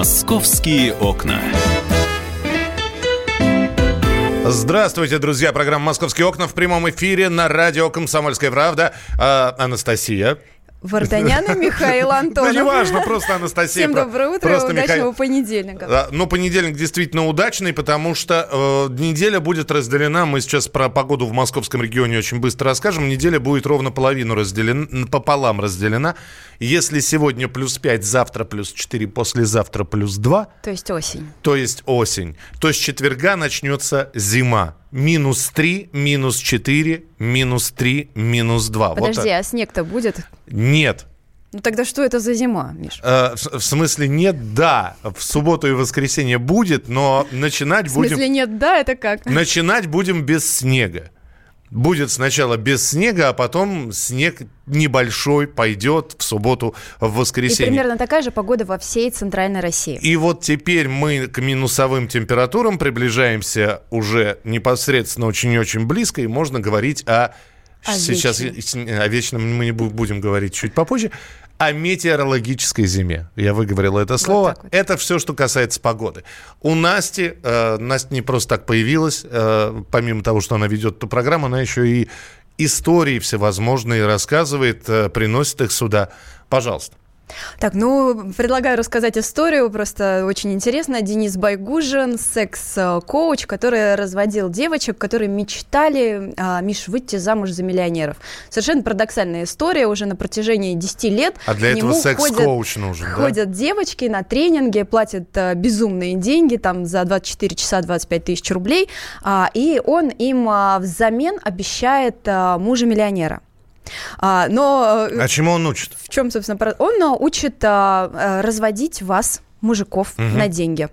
Московские окна. Здравствуйте, друзья. Программа «Московские окна» в прямом эфире на радио «Комсомольская правда». А, Анастасия. Вартаняна Михаил Антонов. Да неважно, просто Анастасия. Всем доброе утро просто удачного понедельника. Ну, понедельник действительно удачный, потому что э, неделя будет разделена. Мы сейчас про погоду в московском регионе очень быстро расскажем. Неделя будет ровно половину разделена, пополам разделена. Если сегодня плюс 5, завтра плюс 4, послезавтра плюс 2, То есть осень. то есть осень, то с четверга начнется зима. Минус 3, минус 4, минус 3, минус 2. Вот Подожди, так. а снег-то будет? Нет. Ну тогда что это за зима, Миш? Э, в, в смысле нет, да. В субботу и воскресенье будет, но начинать В будем... смысле нет, да, это как? Начинать будем без снега. Будет сначала без снега, а потом снег небольшой пойдет в субботу, в И воскресенье. примерно такая же погода во всей центральной России. И вот теперь мы к минусовым температурам приближаемся уже непосредственно очень-очень близко, и можно говорить о... О сейчас вечном. о вечном мы не бу- будем говорить чуть попозже. О метеорологической зиме. Я выговорил это слово. так вот. Это все, что касается погоды. У Насти, э, Настя не просто так появилась, э, помимо того, что она ведет эту программу, она еще и истории всевозможные рассказывает, э, приносит их сюда. Пожалуйста. Так, ну, предлагаю рассказать историю, просто очень интересно. Денис Байгужин, секс-коуч, который разводил девочек, которые мечтали, а, Миш, выйти замуж за миллионеров. Совершенно парадоксальная история, уже на протяжении 10 лет. А для этого секс-коуч нужен, да? Ходят девочки на тренинги, платят а, безумные деньги, там за 24 часа 25 тысяч рублей, а, и он им а, взамен обещает а, мужа-миллионера. А, но э, А чему он учит? в чем, собственно, он а, учит а, а, разводить вас мужиков на деньги,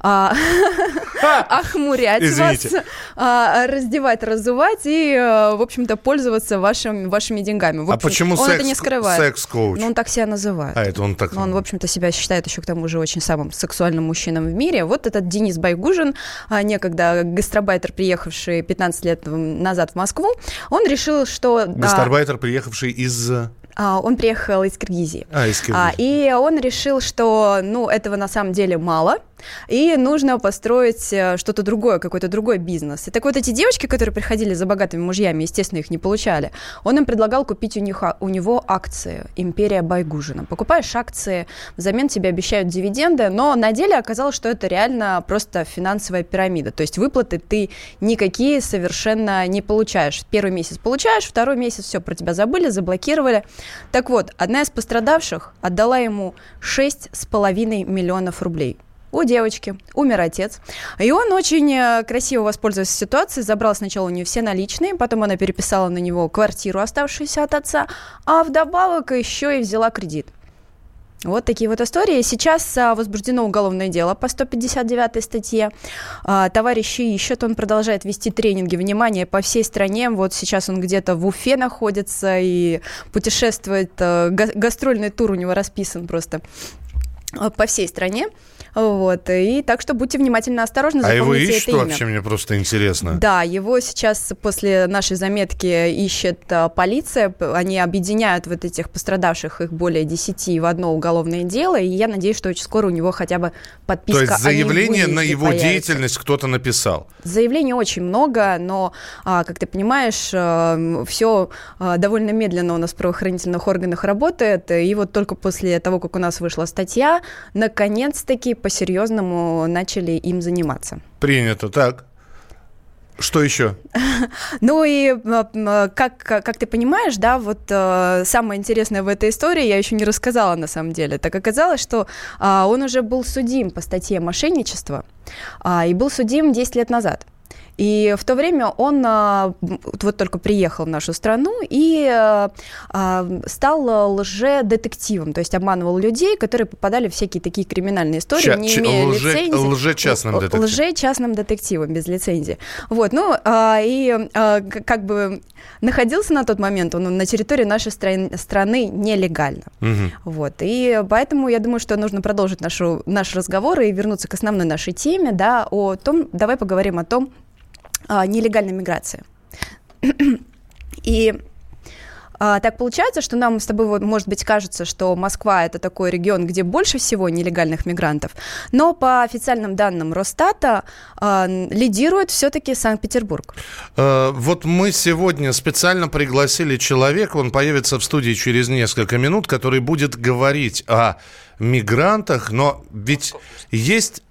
А, охмурять Извините. вас, а, раздевать, разувать и, а, в общем-то, пользоваться вашим, вашими деньгами. В А общем, почему он секс- это не скрывает. секс-коуч? Ну, он так себя называет. А, это он так... Он, в общем-то, себя считает еще к тому же очень самым сексуальным мужчиной в мире. Вот этот Денис Байгужин, а, некогда гастробайтер, приехавший 15 лет назад в Москву, он решил, что... а, Гастарбайтер, приехавший из... а, он приехал из Киргизии. А, из Киргизии. А, и он решил, что ну, этого на самом деле мало, и нужно построить э, что-то другое, какой-то другой бизнес. И так вот эти девочки, которые приходили за богатыми мужьями, естественно, их не получали, он им предлагал купить у, них, а- у него акции «Империя Байгужина». Покупаешь акции, взамен тебе обещают дивиденды, но на деле оказалось, что это реально просто финансовая пирамида. То есть выплаты ты никакие совершенно не получаешь. Первый месяц получаешь, второй месяц все про тебя забыли, заблокировали. Так вот, одна из пострадавших отдала ему 6,5 миллионов рублей. У девочки умер отец. И он очень э, красиво воспользовался ситуацией, забрал сначала у нее все наличные, потом она переписала на него квартиру, оставшуюся от отца, а вдобавок еще и взяла кредит. Вот такие вот истории. Сейчас а, возбуждено уголовное дело по 159 статье. А, товарищи ищут, он продолжает вести тренинги. Внимание, по всей стране. Вот сейчас он где-то в Уфе находится и путешествует. а, га- гастрольный тур у него расписан просто по всей стране. Вот. И так что будьте внимательно осторожны, А его ищут это имя. вообще, мне просто интересно. Да, его сейчас после нашей заметки ищет а, полиция. Они объединяют вот этих пострадавших, их более 10 в одно уголовное дело. И я надеюсь, что очень скоро у него хотя бы подписка То есть заявление на его появится. деятельность кто-то написал. Заявлений очень много, но, а, как ты понимаешь, все довольно медленно у нас в правоохранительных органах работает. И вот только после того, как у нас вышла статья, наконец-таки по-серьезному начали им заниматься. Принято. Так. Что еще? Ну и как, как ты понимаешь, да, вот э, самое интересное в этой истории я еще не рассказала на самом деле. Так оказалось, что а, он уже был судим по статье мошенничества и был судим 10 лет назад. И в то время он а, вот только приехал в нашу страну и а, а, стал лже-детективом, то есть обманывал людей, которые попадали в всякие такие криминальные истории, Ча- не имея лже- лицензии. лже-частным детективом. Лже-частным детективом без лицензии. Вот, ну, и как бы находился на тот момент он на территории нашей стран- страны нелегально. Мгм. Вот, и поэтому я думаю, что нужно продолжить нашу, наш разговор и вернуться к основной нашей теме, да, о том, давай поговорим о том, нелегальной миграции. И А, так получается, что нам с тобой, вот, может быть, кажется, что Москва это такой регион, где больше всего нелегальных мигрантов, но по официальным данным Росстата а, лидирует все-таки Санкт-Петербург. А, вот мы сегодня специально пригласили человека, он появится в студии через несколько минут, который будет говорить о мигрантах, но ведь есть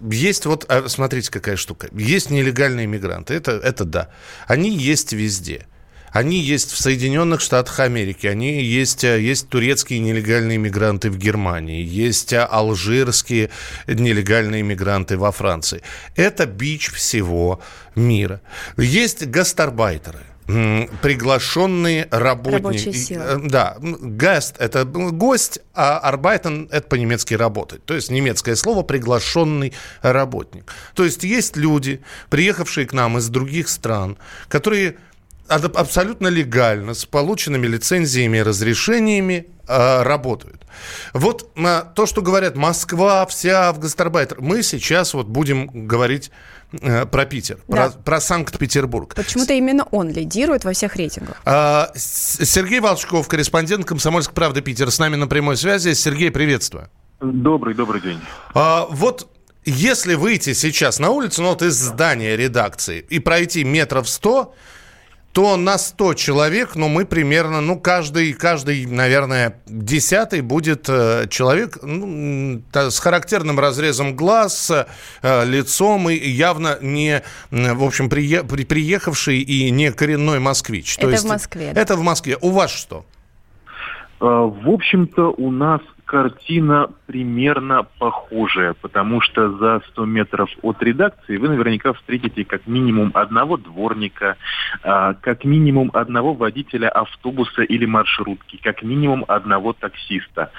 есть вот, а, смотрите, какая штука. Есть нелегальные мигранты, это, это да. Они есть везде. Они есть в Соединенных Штатах Америки, они есть, э, есть турецкие нелегальные мигранты в Германии, есть э, алжирские нелегальные мигранты во Франции. Это бич всего мира. Есть гастарбайтеры – приглашенные работники. Рабочая Да, гаст – это гость, а арбайтен – это по-немецки работать. То есть немецкое слово «приглашенный работник». То есть есть люди, приехавшие к нам из других стран, которые абсолютно легально, с полученными лицензиями и разрешениями э, работают. Вот э, то, что говорят Москва, вся в гастарбайтер, мы сейчас вот будем говорить Э, про Питер, да. про, про Санкт-Петербург. Почему-то именно он лидирует во всех рейтингах. А, Сергей Волчков, корреспондент «Комсомольской правды Питер», с нами на прямой связи. Сергей, приветствую. Добрый, добрый день. А, вот если выйти сейчас на улицу, ну вот из здания редакции, и пройти метров сто, то на 100 человек, ну, мы примерно, ну, каждый, каждый, наверное, десятый будет э, человек ну, с характерным разрезом глаз, э, лицом и явно не, в общем, прие, при, приехавший и не коренной москвич. Это есть, в Москве. Да? Это в Москве. У вас что? Э, в общем-то, у нас картина примерно похожая, потому что за 100 метров от редакции вы наверняка встретите как минимум одного дворника, а, как минимум одного водителя автобуса или маршрутки, как минимум одного таксиста.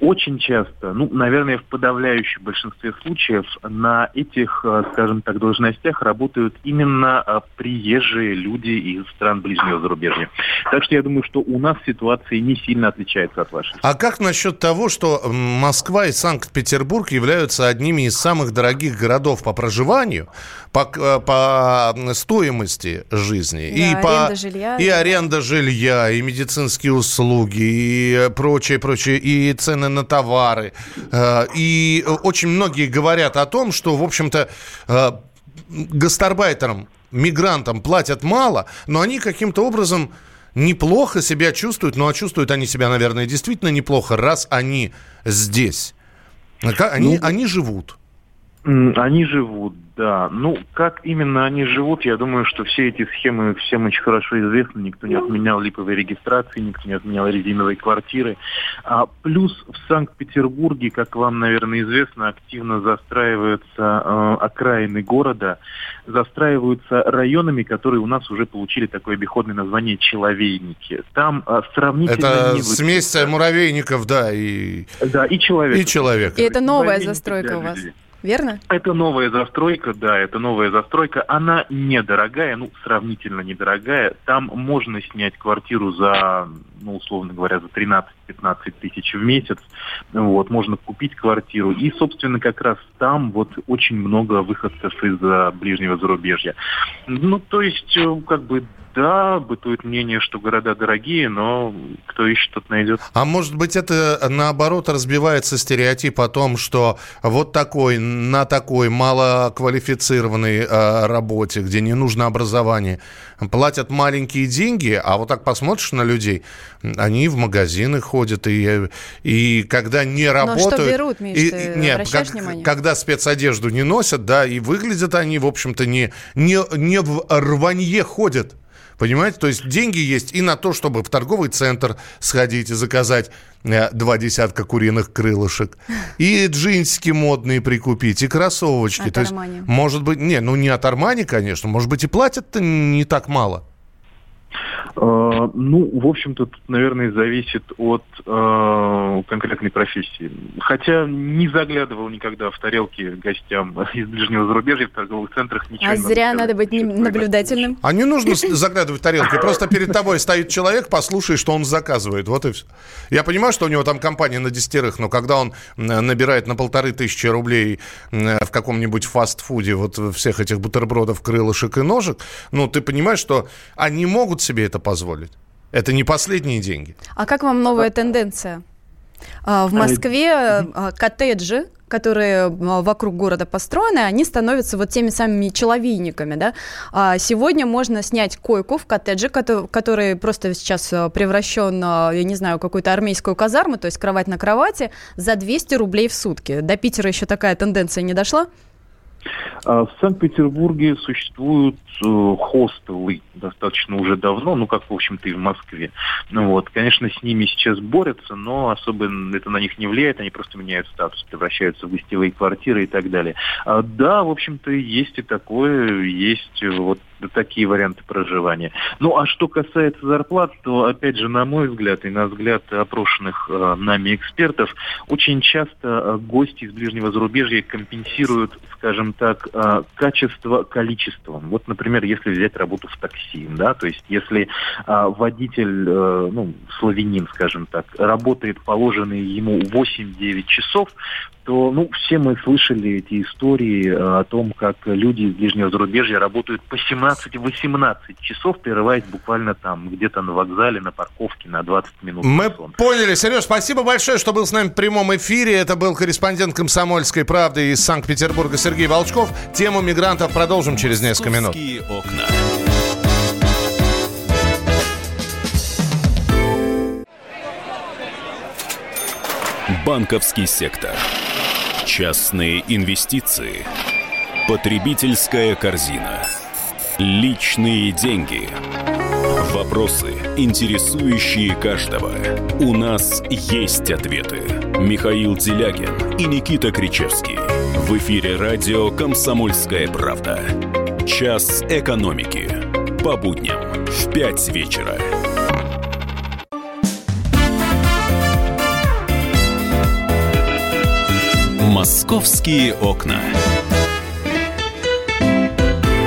Очень часто, ну, наверное, в подавляющем большинстве случаев на этих, а, скажем так, должностях работают именно а, приезжие люди из стран ближнего зарубежья. Так что я думаю, что у нас ситуация не сильно отличается от вашей. А как насчет того, что Москва и Санкт-Петербург являются одними из самых дорогих городов по проживанию, по, э, по стоимости жизни, да, и, по, жилья, и аренда жилья, и медицинские услуги, и прочее, прочее, и цены на товары. Э, и очень многие говорят о том, что, в общем-то, э, гастарбайтерам, мигрантам платят мало, но они каким-то образом неплохо себя чувствуют, ну а чувствуют они себя, наверное, действительно неплохо, раз они здесь. Они, ну, они живут. Они живут, да. Ну, как именно они живут, я думаю, что все эти схемы всем очень хорошо известны. Никто не отменял липовые регистрации, никто не отменял резиновые квартиры. А плюс в Санкт-Петербурге, как вам, наверное, известно, активно застраиваются э, окраины города, застраиваются районами, которые у нас уже получили такое обиходное название «человейники». Там э, сравнительно... Это смесь муравейников, да, и... Да, и человек. И человек. И это новая застройка у вас верно? Это новая застройка, да, это новая застройка. Она недорогая, ну, сравнительно недорогая. Там можно снять квартиру за, ну, условно говоря, за 13-15 тысяч в месяц. Вот, можно купить квартиру. И, собственно, как раз там вот очень много выходцев из ближнего зарубежья. Ну, то есть, э, как бы, да, бытует мнение, что города дорогие, но кто ищет, тот найдет. А может быть, это наоборот разбивается стереотип о том, что вот такой, на такой малоквалифицированной э, работе, где не нужно образование, платят маленькие деньги, а вот так посмотришь на людей, они в магазины ходят, и, и когда не работают... Но что берут, Миш, и, ты нет, как, внимание? Когда спецодежду не носят, да, и выглядят они, в общем-то, не, не, не в рванье ходят. Понимаете? То есть деньги есть и на то, чтобы в торговый центр сходить и заказать э, два десятка куриных крылышек, и джинсики модные прикупить, и кроссовочки. От то Армани. есть, может быть, не, ну не от Армани, конечно, может быть, и платят-то не так мало. Э, ну, в общем-то, тут, наверное, зависит от э, конкретной профессии. Хотя не заглядывал никогда в тарелки гостям из ближнего зарубежья в торговых центрах. Ничего а зря надо быть наблюдательным. А не нужно заглядывать в тарелки. Просто перед тобой стоит человек, послушай, что он заказывает. Вот и все. Я понимаю, что у него там компания на десятерых, но когда он набирает на полторы тысячи рублей в каком-нибудь фастфуде вот всех этих бутербродов, крылышек и ножек, ну, ты понимаешь, что они могут себе это позволить. Это не последние деньги. А как вам новая тенденция? А, в Москве а, коттеджи, которые вокруг города построены, они становятся вот теми самыми человейниками, да. А сегодня можно снять койку в коттедже, который просто сейчас превращен, я не знаю, какую-то армейскую казарму, то есть кровать на кровати, за 200 рублей в сутки. До Питера еще такая тенденция не дошла? А в Санкт-Петербурге существуют хостелы достаточно уже давно, ну, как, в общем-то, и в Москве. Ну, вот, конечно, с ними сейчас борются, но особо это на них не влияет, они просто меняют статус, превращаются в гостевые квартиры и так далее. А, да, в общем-то, есть и такое, есть вот такие варианты проживания. Ну, а что касается зарплат, то, опять же, на мой взгляд и на взгляд опрошенных э, нами экспертов, очень часто э, гости из ближнего зарубежья компенсируют, скажем так, э, качество количеством. Вот, например, если взять работу в такси, да, то есть если э, водитель, э, ну, славянин, скажем так, работает положенные ему 8-9 часов, то, ну, все мы слышали эти истории э, о том, как люди из ближнего зарубежья работают по 17-18 часов, прерываясь буквально там где-то на вокзале, на парковке на 20 минут. Мы поняли. Сереж, спасибо большое, что был с нами в прямом эфире. Это был корреспондент «Комсомольской правды» из Санкт-Петербурга Сергей Волчков. Тему мигрантов продолжим через несколько минут. Окна. Банковский сектор. Частные инвестиции. Потребительская корзина. Личные деньги. Вопросы, интересующие каждого. У нас есть ответы. Михаил Делягин и Никита Кричевский. В эфире радио «Комсомольская правда». Час экономики. По будням в 5 вечера. «Московские окна».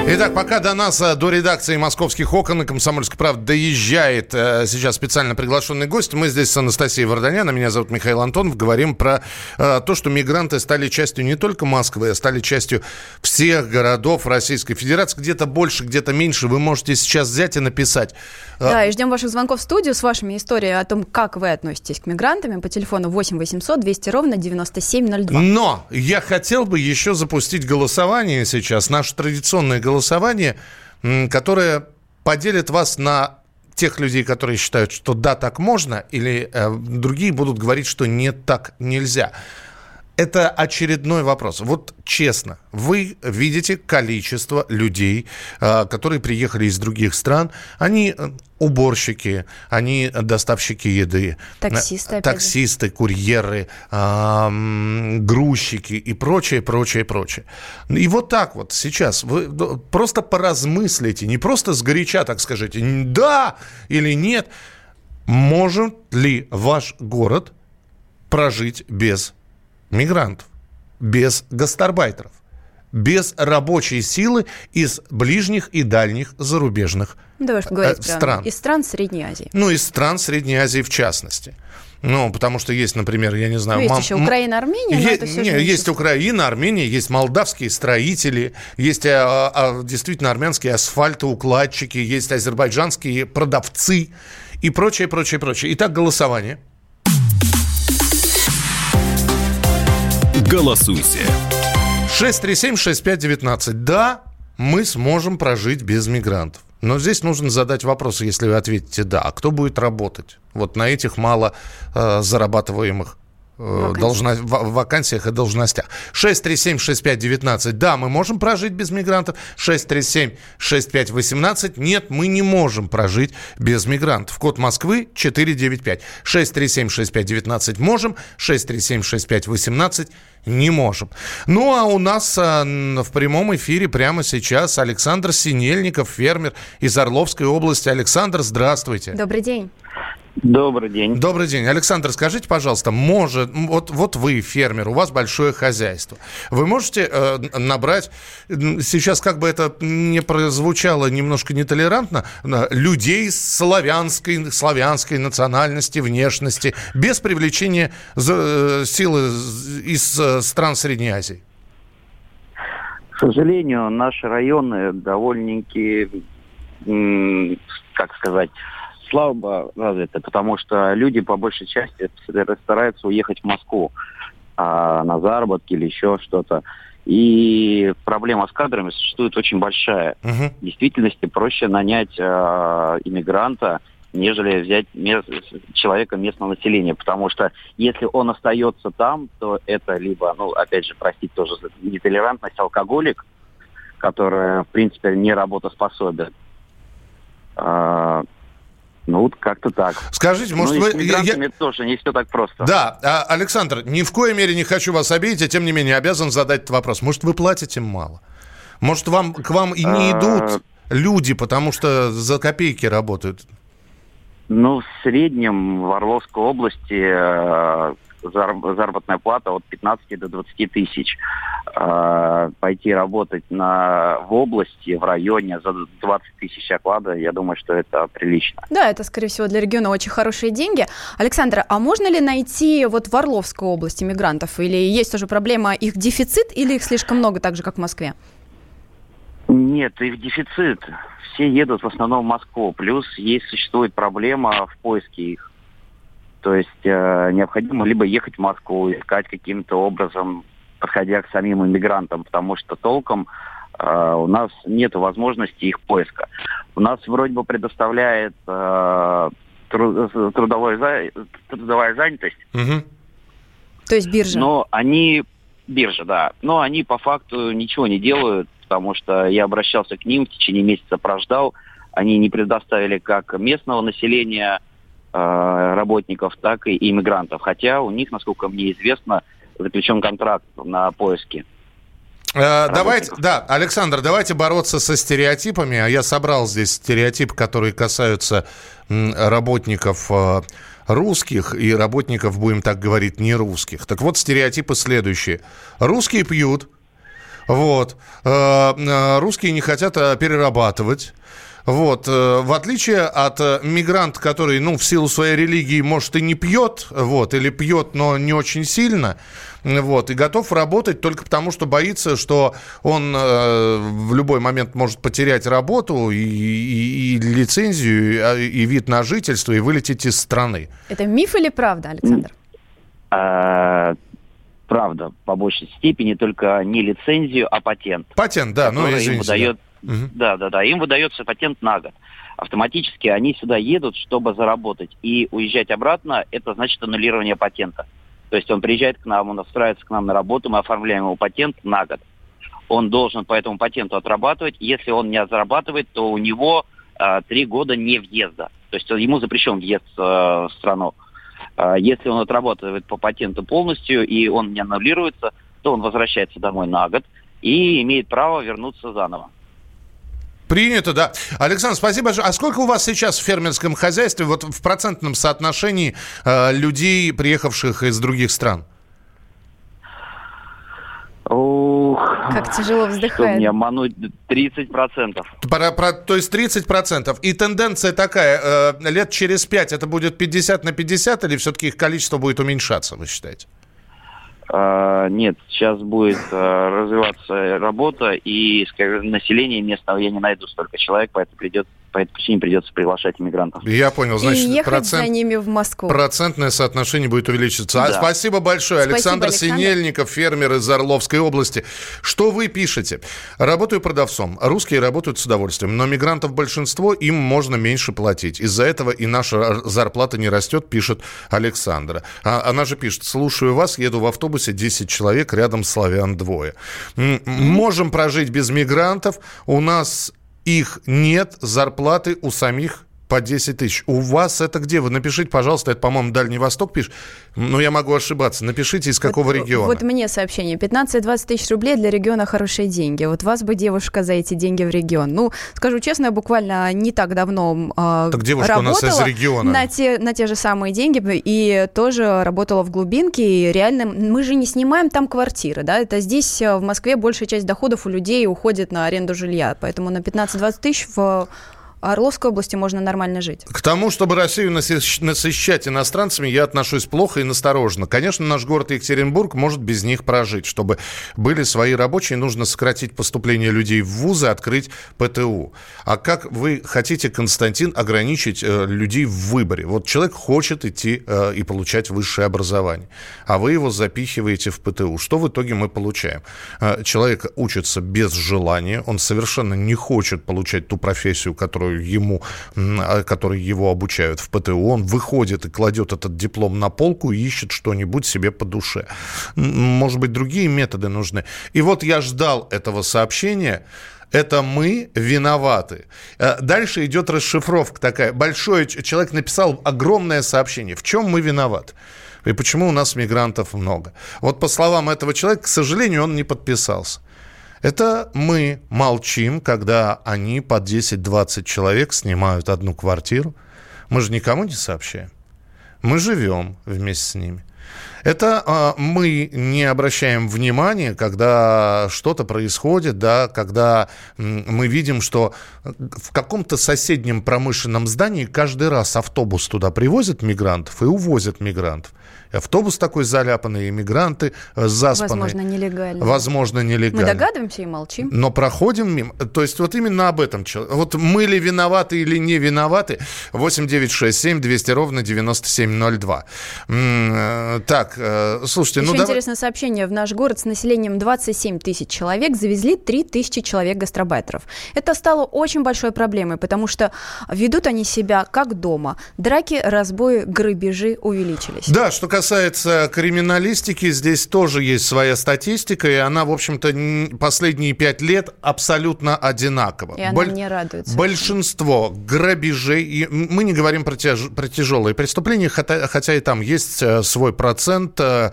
Итак, пока до нас, э, до редакции «Московских окон» и «Комсомольской правды» доезжает э, сейчас специально приглашенный гость, мы здесь с Анастасией Варданяна, меня зовут Михаил Антонов, говорим про э, то, что мигранты стали частью не только Москвы, а стали частью всех городов Российской Федерации. Где-то больше, где-то меньше. Вы можете сейчас взять и написать. Да, и ждем ваших звонков в студию с вашими историями о том, как вы относитесь к мигрантам по телефону 8 800 200 ровно 9702. Но я хотел бы еще запустить голосование сейчас, наше традиционное голосование голосование, которое поделит вас на тех людей, которые считают, что да, так можно, или э, другие будут говорить, что нет, так нельзя. Это очередной вопрос. Вот честно, вы видите количество людей, а, которые приехали из других стран. Они э, уборщики, они доставщики еды. Таксисты, Таксисты, курьеры, грузчики и прочее, прочее, прочее. И вот так вот сейчас вы просто поразмыслите, не просто сгоряча так скажите, да или нет. Может ли ваш город прожить без мигрантов, без гастарбайтеров, без рабочей силы из ближних и дальних зарубежных Давай говорить э, стран. Из стран Средней Азии. Ну, из стран Средней Азии в частности. Ну, потому что есть, например, я не знаю... Ну, есть мам... еще Украина, Армения, е- это не, Есть Украина, Армения, есть молдавские строители, есть а, а, действительно армянские асфальтоукладчики, есть азербайджанские продавцы и прочее, прочее, прочее. Итак, голосование. Голосуйте. 637-6519. Да, мы сможем прожить без мигрантов. Но здесь нужно задать вопрос, если вы ответите «да». А кто будет работать? Вот на этих мало э, зарабатываемых Э, должно, в, вакансиях и должностях. 637-6519. Да, мы можем прожить без мигрантов. 637-6518. Нет, мы не можем прожить без мигрантов. Код Москвы 495. 637-6519 можем. 637-6518 не можем. Ну, а у нас а, в прямом эфире прямо сейчас Александр Синельников, фермер из Орловской области. Александр, здравствуйте. Добрый день. Добрый день. Добрый день. Александр, скажите, пожалуйста, может, вот, вот вы фермер, у вас большое хозяйство. Вы можете э, набрать, сейчас как бы это не прозвучало немножко нетолерантно, людей славянской, славянской национальности, внешности, без привлечения э, силы из э, стран Средней Азии? К сожалению, наши районы довольно-таки, как сказать, слабо развито, потому что люди по большей части стараются уехать в Москву а, на заработки или еще что-то. И проблема с кадрами существует очень большая. Мгм. В действительности проще нанять э, иммигранта, нежели взять мес- человека местного населения, потому что если он остается там, то это либо, ну, опять же, простить тоже за нетолерантность, алкоголик, который, в принципе, не работоспособен. А, ну, вот как-то так. Скажите, может, ну, вы... я- это тоже не все так просто. Да, а, Александр, ни в коей мере не хочу вас обидеть, а тем не менее обязан задать этот вопрос. Может, вы платите мало? Может, вам, к вам и не А. идут люди, потому что за копейки работают? Ну, в среднем в Орловской области зар- заработная плата от 15 до 20 тысяч. Э, Пойти работать на, в области, в районе за 20 тысяч оклада, я думаю, что это прилично. Да, это, скорее всего, для региона очень хорошие деньги. Александр, а можно ли найти вот в Орловской области мигрантов? Или есть тоже проблема их дефицит, или их слишком много, так же, как в Москве? Нет, их дефицит. Все едут в основном в Москву. Плюс есть существует проблема в поиске их. То есть э, необходимо либо ехать в Москву, искать каким-то образом, подходя к самим иммигрантам, потому что толком э, у нас нет возможности их поиска. У нас вроде бы предоставляет э, тру- трудовой за- трудовая занятость, Мгм. То есть биржа? но они биржа, да. Но они по факту ничего не делают, потому что я обращался к ним, в течение месяца прождал. Они не предоставили как местного населения э, работников, так и иммигрантов. Хотя у них, насколько мне известно, заключен контракт на поиски. Э, Давайте, да, Александр, давайте бороться со стереотипами. А я собрал здесь стереотипы, которые касаются работников э, русских и работников, будем так говорить, не русских. Так вот, стереотипы следующие. Русские пьют, вот. Э, э, Русские не хотят э, перерабатывать. Вот, э, в отличие от э, мигранта, который, ну, в силу своей религии, может, и не пьет, вот, или пьет, но не очень сильно, вот, и готов работать только потому, что боится, что он э, в любой момент может потерять работу и, и- и лицензию, и, а, и вид на жительство, и вылететь из страны. Это миф или правда, Александр? Э, правда, по большей степени только не лицензию, а патент. Патент, да, ну, который им извините. да. Мгм. да, да, да, им выдается патент на год. Автоматически они сюда едут, чтобы заработать. И уезжать обратно, это значит аннулирование патента. То есть он приезжает к нам, он устраивается к нам на работу, мы оформляем его патент на год. Он должен по этому патенту отрабатывать. Если он не зарабатывает, то у него а, три года не въезда. То есть ему запрещен въезд э, в страну. А, Если он отрабатывает по патенту полностью и он не аннулируется, то он возвращается домой на год и имеет право вернуться заново. Принято, да. Александр, спасибо большое. А сколько у вас сейчас в фермерском хозяйстве, вот в процентном соотношении э, людей, приехавших из других стран? Ух, Как тяжело что вздыхает. мне обмануть 30%. Про- про- то есть 30%. И тенденция такая, э, лет через 5 это будет 50 на 50, или все-таки их количество будет уменьшаться, вы считаете? А, нет, сейчас будет а, развиваться работа, и скажем, население местного. Я не найду столько человек, поэтому придет, по этой причине придется приглашать иммигрантов. Я понял, значит, и ехать процент- за ними в Москву. Процентное соотношение будет увеличиваться. А, Да. спасибо большое. Спасибо, Александр Александр. Синельников, фермер из Орловской области. Что вы пишете? Работаю продавцом. Русские работают с удовольствием, но мигрантов большинство, им можно меньше платить. Из-за этого и наша зарплата не растет, пишет Александра. А, она же пишет, слушаю вас, еду в автобусе, 10 человек, рядом славян двое. М, Можем прожить без мигрантов, у нас их нет, зарплаты у самих по 10 тысяч. У вас это где? Вы напишите, пожалуйста, это, по-моему, Дальний Восток пишет. Но я могу ошибаться. Напишите, из какого Вот- региона. Вот мне сообщение. 15-20 тысяч рублей для региона хорошие деньги. Вот вас бы девушка за эти деньги в регион. Ну, скажу честно, я буквально не так давно э, Так девушка у нас из работала региона. На те, на те же самые деньги и тоже работала в глубинке. И реально, мы же не снимаем там квартиры, да? Это здесь, э, в Москве, большая часть доходов у людей уходит на аренду жилья. Поэтому на 15-20 тысяч в Орловской области можно нормально жить. К тому, чтобы Россию насыщать иностранцами, я отношусь плохо и настороженно. Конечно, наш город Екатеринбург может без них прожить. Чтобы были свои рабочие, нужно сократить поступление людей в вузы, открыть ПТУ. А как вы хотите, Константин, ограничить э, людей в выборе? Вот человек хочет идти э, и получать высшее образование, а вы его запихиваете в ПТУ. Что в итоге мы получаем? Э, человек учится без желания, он совершенно не хочет получать ту профессию, которую ему, а, которые его обучают в ПТУ, он выходит и кладет этот диплом на полку и ищет что-нибудь себе по душе. Может быть, другие методы нужны. И вот я ждал этого сообщения, это мы виноваты. Э, дальше идет расшифровка такая. Большой человек написал огромное сообщение. В чем мы виноваты? И почему у нас мигрантов много? Вот по словам этого человека, к сожалению, он не подписался. Это мы молчим, когда они по 10-20 человек снимают одну квартиру. Мы же никому не сообщаем. Мы живем вместе с ними. Это а, мы не обращаем внимания, когда что-то происходит, да, когда мы видим, что в каком-то соседнем промышленном здании каждый раз автобус туда привозят мигрантов и увозят мигрантов автобус такой заляпанный, иммигранты э, заспанные. Возможно, нелегально. Возможно, нелегально. Мы догадываемся и молчим. Но проходим мимо. То есть вот именно об этом. Вот мы ли виноваты или не виноваты? 8 9 6 7 200 ровно 9702. Э, так, э, слушайте, Еще ну интересное давай... сообщение. В наш город с населением 27 тысяч человек завезли 3 тысячи человек гастробайтеров. Это стало очень большой проблемой, потому что ведут они себя как дома. Драки, разбои, грабежи увеличились. Да, что касается криминалистики, здесь тоже есть своя статистика, и она, в общем-то, последние пять лет абсолютно одинакова. И она Боль... мне радует. Большинство грабежей, и мы не говорим про, тяж... про тяжелые преступления, хотя, хотя и там есть э, свой процент э,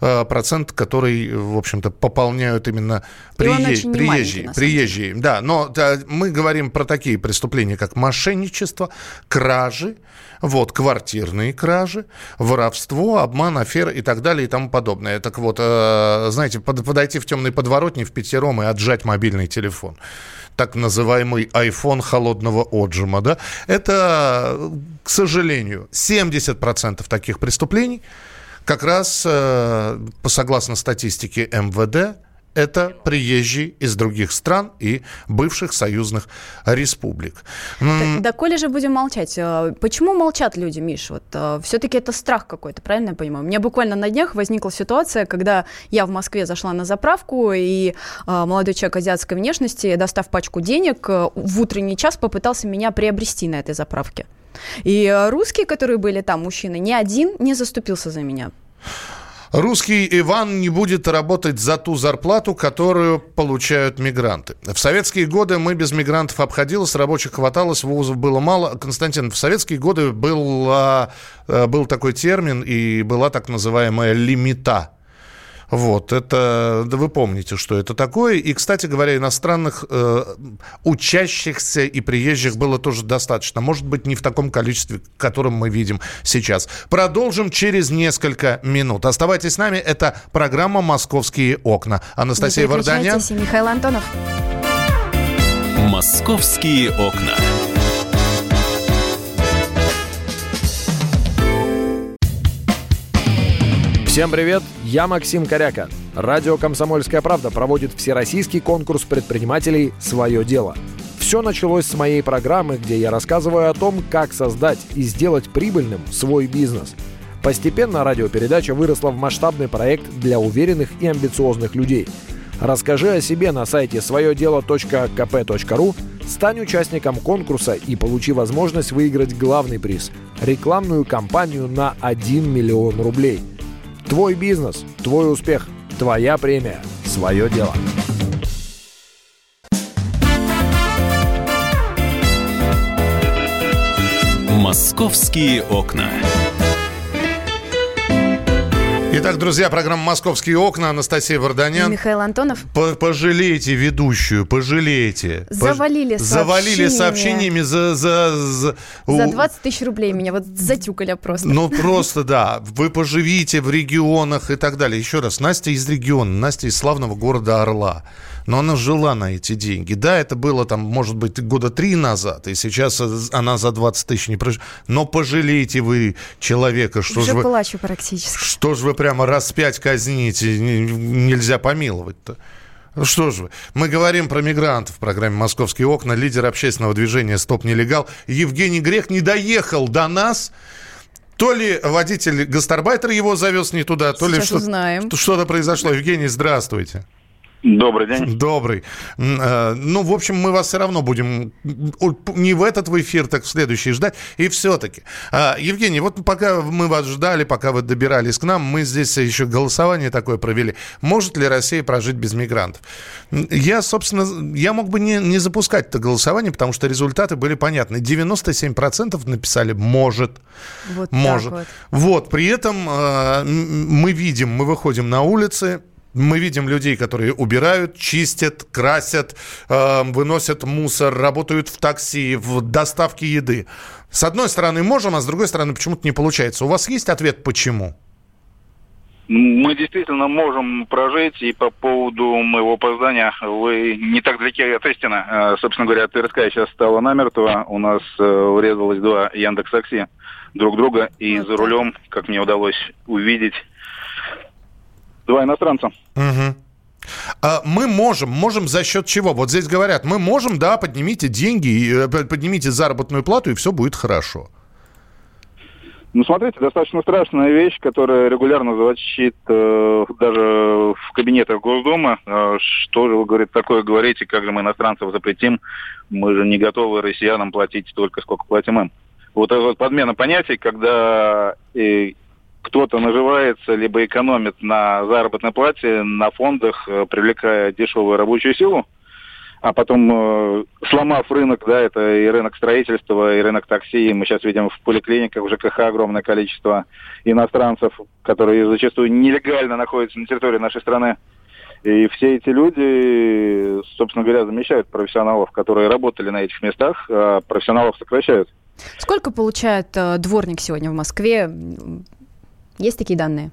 э, процент, который, в общем-то, пополняют именно прие... приезжие. Приезжие, да. Но да, мы говорим про такие преступления, как мошенничество, кражи, вот, квартирные кражи, воровство, обман, афера и так далее и тому подобное. Так вот, э, знаете, под, подойти в темный подворотни в пятером и отжать мобильный телефон так называемый iPhone холодного отжима, да, это, к сожалению, 70% таких преступлений как раз, э, согласно статистике МВД, это приезжие из других стран и бывших союзных республик. Да, да коли же будем молчать? Э, почему молчат люди, Миш? Вот э, все-таки это страх какой-то, правильно я понимаю? У меня буквально на днях возникла ситуация, когда я в Москве зашла на заправку, и молодой человек азиатской внешности, достав пачку денег, в утренний час попытался меня приобрести на этой заправке. И русские, которые были там, мужчины, ни один не заступился за меня. Русский Иван не будет работать за ту зарплату, которую получают мигранты. В советские годы мы без мигрантов обходилось, рабочих хваталось, вузов было мало. Константин, в советские годы был, э, был такой термин и была так называемая лимита вот, это, да вы помните, что это такое. И, кстати говоря, иностранных э, учащихся и приезжих было тоже достаточно. Может быть, не в таком количестве, которым мы видим сейчас. Продолжим через несколько минут. Оставайтесь с нами. Это программа «Московские окна». Анастасия Варданян. Михаил Антонов. «Московские окна». Всем привет, я Максим Коряка. Радио «Комсомольская правда» проводит всероссийский конкурс предпринимателей «Свое дело». Все началось с моей программы, где я рассказываю о том, как создать и сделать прибыльным свой бизнес. Постепенно радиопередача выросла в масштабный проект для уверенных и амбициозных людей. Расскажи о себе на сайте своедело.кп.ру, стань участником конкурса и получи возможность выиграть главный приз – рекламную кампанию на 1 миллион рублей – Твой бизнес, твой успех, твоя премия, свое дело. Московские окна. Итак, друзья, программа «Московские окна». Анастасия Варданян. Михаил Антонов. По пожалейте ведущую, пожалейте. Завалили Пож... Завалили сообщениями за... За, за... за 20 тысяч рублей меня вот затюкали просто. Ну, просто, да. Вы поживите в регионах и так далее. Еще раз, Настя из региона, Настя из славного города Орла но она жила на эти деньги. Да, это было там, может быть, года три назад, и сейчас она за 20 тысяч не прожила. Но пожалейте вы человека, что Уже же вы... плачу практически. Что же вы прямо раз пять казните, нельзя помиловать-то. Ну что же вы, мы говорим про мигрантов в программе «Московские окна». Лидер общественного движения «Стоп нелегал» Евгений Грех не доехал до нас. То ли водитель гастарбайтер его завез не туда, то Сейчас ли что-то, что-то произошло. Евгений, здравствуйте. Добрый день. Добрый. Э, ну, в общем, мы вас все равно будем не в этот в эфир, так в следующий ждать. И все-таки. Э, Евгений, вот пока мы вас ждали, пока вы добирались к нам, мы здесь еще голосование такое провели. Может ли Россия прожить без мигрантов? Я, собственно, я мог бы не, не запускать это голосование, потому что результаты были понятны. 97% написали «может». Вот может. Вот. вот, при этом э, мы видим, мы выходим на улицы, мы видим людей, которые убирают, чистят, красят, э, выносят мусор, работают в такси, в доставке еды. С одной стороны можем, а с другой стороны почему-то не получается. У вас есть ответ почему? Мы действительно можем прожить, и по поводу моего опоздания вы не так далеки от истины. Э, собственно говоря, ТРСК сейчас стала намертво. У нас э, врезалось два Яндекс Такси друг друга, и за рулем, как мне удалось увидеть, два иностранца. Угу. А мы можем, можем за счет чего? Вот здесь говорят, мы можем, да, поднимите деньги, э, поднимите заработную плату, и все будет хорошо. Ну, смотрите, достаточно страшная вещь, которая регулярно звучит э, даже в кабинетах Госдумы. Э, что же вы, говорит, такое говорите, как же мы иностранцев запретим? Мы же не готовы россиянам платить столько, сколько платим им. Вот эта вот подмена понятий, когда э, кто-то наживается, либо экономит на заработной плате, на фондах, э, привлекая дешевую рабочую силу, а потом, э, сломав рынок, да, это и рынок строительства, и рынок такси, и мы сейчас видим в поликлиниках в ЖКХ огромное количество иностранцев, которые зачастую нелегально находятся на территории нашей страны. И все эти люди, собственно говоря, замещают профессионалов, которые работали на этих местах, а профессионалов сокращают. Сколько получает э, дворник сегодня в Москве? Есть такие данные?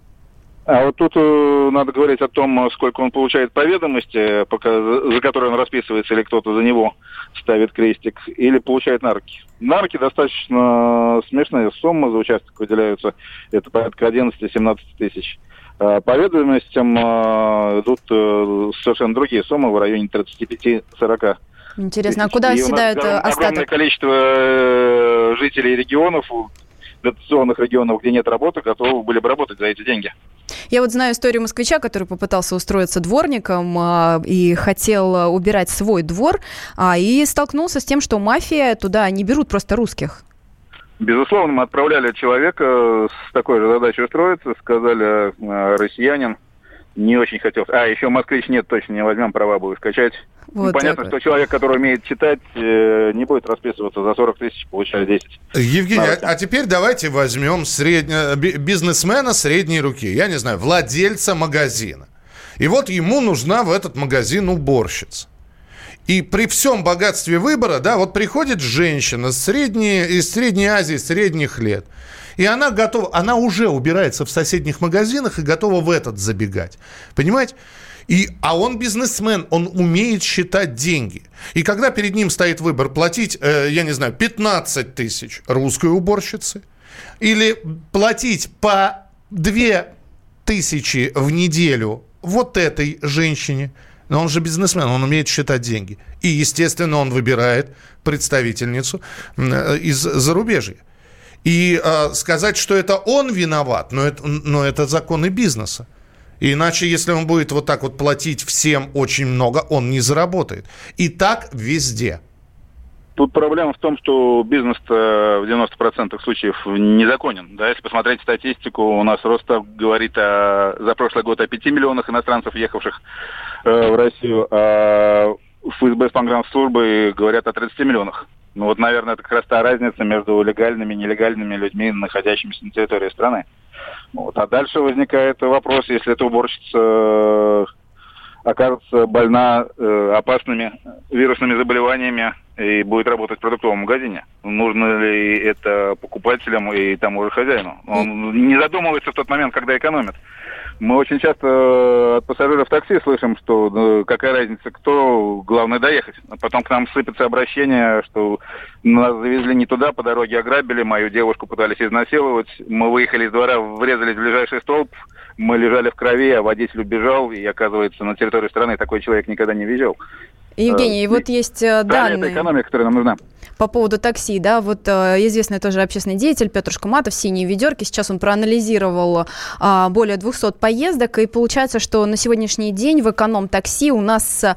А вот тут э, надо говорить о том, сколько он получает по ведомости, пока, за, которой он расписывается, или кто-то за него ставит крестик, или получает нарки. Нарки достаточно смешная сумма за участок выделяются. Это порядка 11-17 тысяч. А по ведомостям э, идут э, совершенно другие суммы в районе 35-40. Интересно, а куда оседает остаток? Огромное количество э, жителей регионов, дотационных регионов, где нет работы, готовы были бы работать за эти деньги. Я вот знаю историю москвича, который попытался устроиться дворником а, и хотел убирать свой двор, а, и столкнулся с тем, что мафия туда не берут просто русских. Безусловно, мы отправляли человека с такой же задачей устроиться, сказали а, россиянин, не очень хотел. А, еще москвич нет, точно не возьмем, права будешь скачать. Вот ну, понятно, что человек, который умеет читать, э, не будет расписываться за 40 тысяч, получая 10. Евгений, а, а теперь давайте возьмем средне... Э, бизнесмена средней руки, я не знаю, владельца магазина. И вот ему нужна в этот магазин уборщица. И при всем богатстве выбора, да, вот приходит женщина средней, из Средней Азии, средних лет – и она готова, она уже убирается в соседних магазинах и готова в этот забегать. Понимаете? И, а он бизнесмен, он умеет считать деньги. И когда перед ним стоит выбор платить, э, я не знаю, 15 тысяч русской уборщицы или платить по 2 тысячи в неделю вот этой женщине, но он же бизнесмен, он умеет считать деньги. И, естественно, он выбирает представительницу из зарубежья. И э, сказать, что это он виноват, но это, но это законы бизнеса. Иначе, если он будет вот так вот платить всем очень много, он не заработает. И так везде. Тут проблема в том, что бизнес в 90% случаев незаконен. Да, если посмотреть статистику, у нас Ростов говорит о, за прошлый год о 5 миллионах иностранцев, ехавших э, в Россию, а ФСБ с службы говорят о 30 миллионах. Ну вот, наверное, это как раз та разница между легальными и нелегальными людьми, находящимися на территории страны. Вот. А дальше возникает вопрос, если эта уборщица э, окажется больна э, опасными вирусными заболеваниями и будет работать в продуктовом магазине. Нужно ли это покупателям и тому же хозяину? Он не задумывается в тот момент, когда экономит. Мы очень часто от пассажиров такси слышим, что ну, какая разница, кто, главное доехать. А потом к нам сыпется обращение, что нас завезли не туда, по дороге ограбили, мою девушку пытались изнасиловать. Мы выехали из двора, врезались в ближайший столб, мы лежали в крови, а водитель убежал, и оказывается, на территории страны такой человек никогда не везел. Евгений, и вот есть э, данные. Это экономика, которая нам нужна по поводу такси, да, вот э, известный тоже общественный деятель Петр Шкуматов, «Синие ведерки», сейчас он проанализировал э, более 200 поездок, и получается, что на сегодняшний день в эконом-такси у нас э,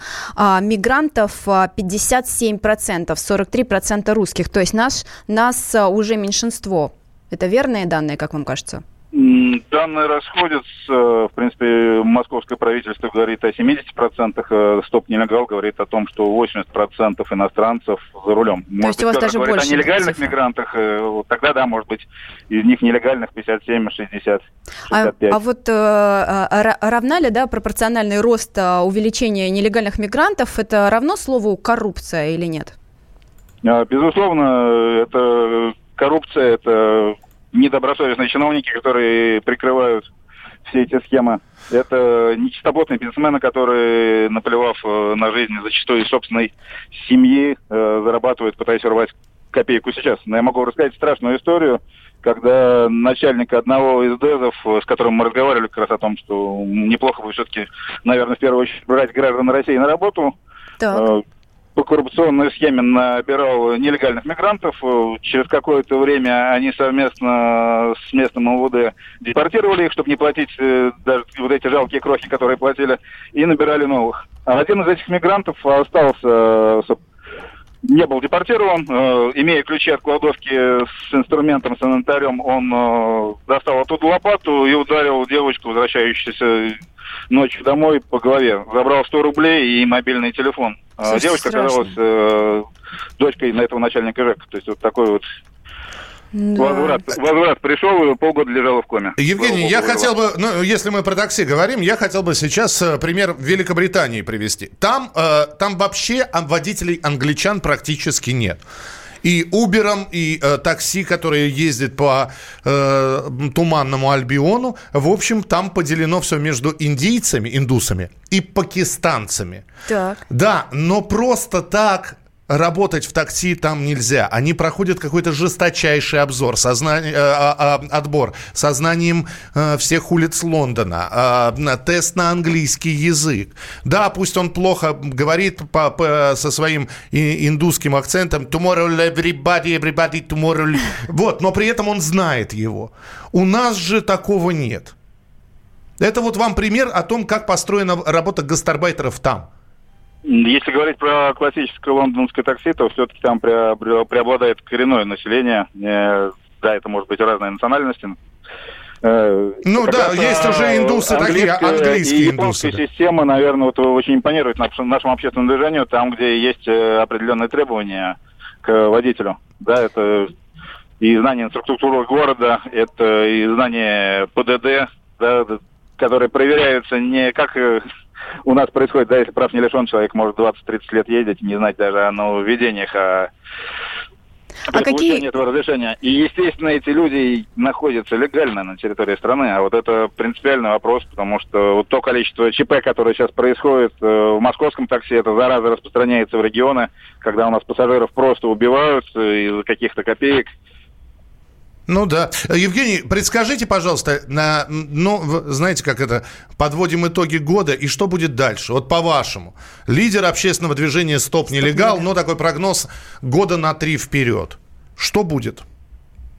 мигрантов 57%, 43% русских, то есть наш, нас э, уже меньшинство. Это верные данные, как вам кажется? Данные расходятся. В принципе, московское правительство говорит о 70%, э, стоп нелегал говорит о том, что 80% иностранцев за рулем. То есть у вас даже больше о нелегальных мигрантах, э, тогда, да, может быть, из них нелегальных 57, 60, 65. А, а вот э, а, равна ли, да, пропорциональный рост а, увеличения нелегальных мигрантов, это равно слову коррупция или нет? А, безусловно, это коррупция, это недобросовестные чиновники, которые прикрывают все эти схемы. Это нечистоплотные бизнесмены, которые, наплевав э, на жизнь зачастую собственной семьи, э, зарабатывают, пытаясь урвать копейку сейчас. Но я могу рассказать страшную историю, когда начальник одного из ДЭЗов, с которым мы разговаривали как раз о том, что неплохо бы все-таки, наверное, в первую очередь брать граждан России на работу, так. Э, по коррупционной схеме набирал нелегальных мигрантов. Через какое-то время они совместно с местным МВД депортировали их, чтобы не платить э, даже вот эти жалкие крохи, которые платили, и набирали новых. А один из этих мигрантов остался не был депортирован, э, имея ключи от кладовки с инструментом, с инвентарем, он э, достал оттуда лопату и ударил девочку, возвращающуюся ночью домой по голове. Забрал 100 рублей и мобильный телефон. А Слушайте, Девочка страшно. оказалась э, дочкой на этого начальника ЖЭК. То есть вот такой вот да. Возврат, возврат пришел, и полгода лежала в коме. Евгений, я хотел бы, ну, если мы про такси говорим, я хотел бы сейчас э, пример Великобритании привести. Там, э, там вообще водителей англичан практически нет и Uber, и э, такси, которые ездят по э, туманному Альбиону. В общем, там поделено все между индийцами, индусами и пакистанцами. Так. Да, но просто так работать в такси там нельзя. Они проходят какой-то жесточайший обзор, сознание, э, э, отбор сознанием э, всех улиц Лондона, э, тест на английский язык. Да, пусть он плохо говорит по, по, со своим индусским акцентом tomorrow everybody, everybody tomorrow. Вот, но при этом он знает его. У нас же такого нет. Это вот вам пример о том, как построена работа гастарбайтеров там. Если говорить про классическое лондонское такси, то все-таки там преобладает коренное население. Э, да, это может быть разные национальности. Э, ну да, есть уже индусы такие, английские и индусы. система, наверное, вот очень импонирует нашему общественному движению, там, где есть э, определенные требования к водителю. Да, это и знание инфраструктуры города, это и знание ПДД, да, которые проверяются не как у нас происходит, да, если прав не лишен, человек может 20-30 лет ездить, не знать даже о нововведениях, о а какие... этого разрешения. И, естественно, эти люди находятся легально на территории страны. А вот это принципиальный вопрос, потому что вот то количество ЧП, которое сейчас происходит э, в московском такси, это зараза распространяется в регионы, когда у нас пассажиров просто убивают из-за каких-то копеек. Ну да. Евгений, предскажите, пожалуйста, на, ну, знаете, как это, подводим итоги года, и что будет дальше? Вот по-вашему. Лидер общественного движения «Стоп, нелегал», ну, такой прогноз года на три вперед. Что будет?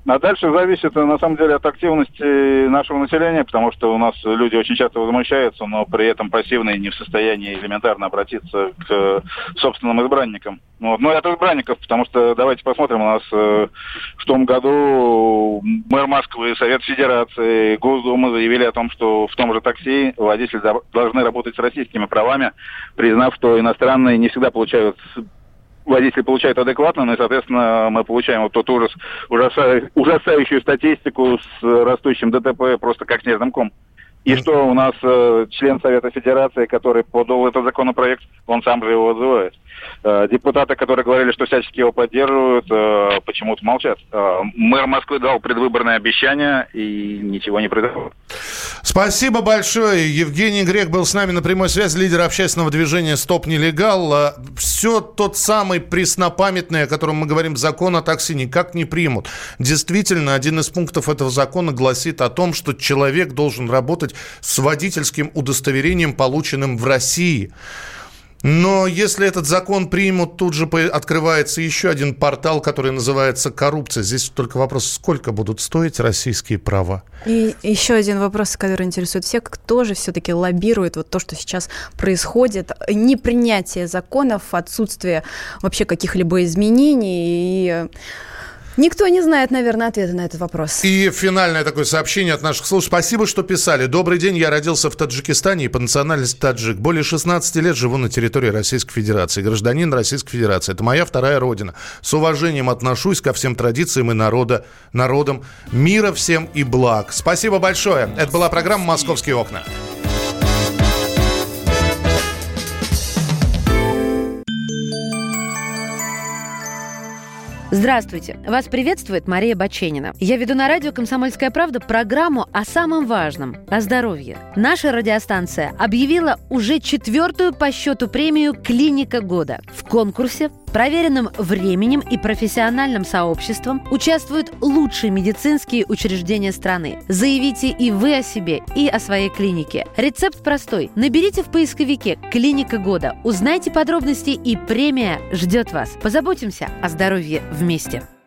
А дальше зависит, на самом деле, от активности нашего населения, потому что у нас люди очень часто возмущаются, но при этом пассивные не в состоянии элементарно обратиться к собственным избранникам. Ну вот. Ну и от избранников, потому что давайте посмотрим, у нас э, в том году мэр Москвы, Совет Федерации, Госдума заявили о том, что в том же такси водители должны работать с российскими правами, признав, что иностранные не всегда получают водители получают адекватно, ну и, соответственно, мы получаем вот тот ужас, ужаса, ужасающую статистику с растущим ДТП просто как снежным ком. И что у нас э, член Совета Федерации, который подал этот законопроект, он сам же его отзывает. Э, депутаты, которые говорили, что всячески его поддерживают, э, почему-то молчат. Э, мэр Москвы дал предвыборное обещание, и ничего не произошло. Спасибо большое. Евгений Грек был с нами на прямой связи, лидер общественного движения «Стоп нелегал». Все тот самый преснопамятный, о котором мы говорим, закон о такси никак не примут. Действительно, один из пунктов этого закона гласит о том, что человек должен работать с водительским удостоверением, полученным в России. Но если этот закон примут, тут же открывается еще один портал, который называется коррупция. Здесь только вопрос, сколько будут стоить российские права? И еще один вопрос, который интересует всех. Кто же все-таки лоббирует вот то, что сейчас происходит? Непринятие законов, отсутствие вообще каких-либо изменений и Никто не знает, наверное, ответа на этот вопрос. И финальное такое сообщение от наших слушателей. Спасибо, что писали. Добрый день, я родился в Таджикистане и по национальности таджик. Более 16 лет живу на территории Российской Федерации. Гражданин Российской Федерации. Это моя вторая родина. С уважением отношусь ко всем традициям и народа, народам. Мира всем и благ. Спасибо большое. Это была программа «Московские окна». Здравствуйте! Вас приветствует Мария Баченина. Я веду на радио «Комсомольская правда» программу о самом важном – о здоровье. Наша радиостанция объявила уже четвертую по счету премию «Клиника года». В конкурсе проверенным временем и профессиональным сообществом участвуют лучшие медицинские учреждения страны. Заявите и вы о себе, и о своей клинике. Рецепт простой. Наберите в поисковике «Клиника года», узнайте подробности и премия ждет вас. Позаботимся о здоровье вместе.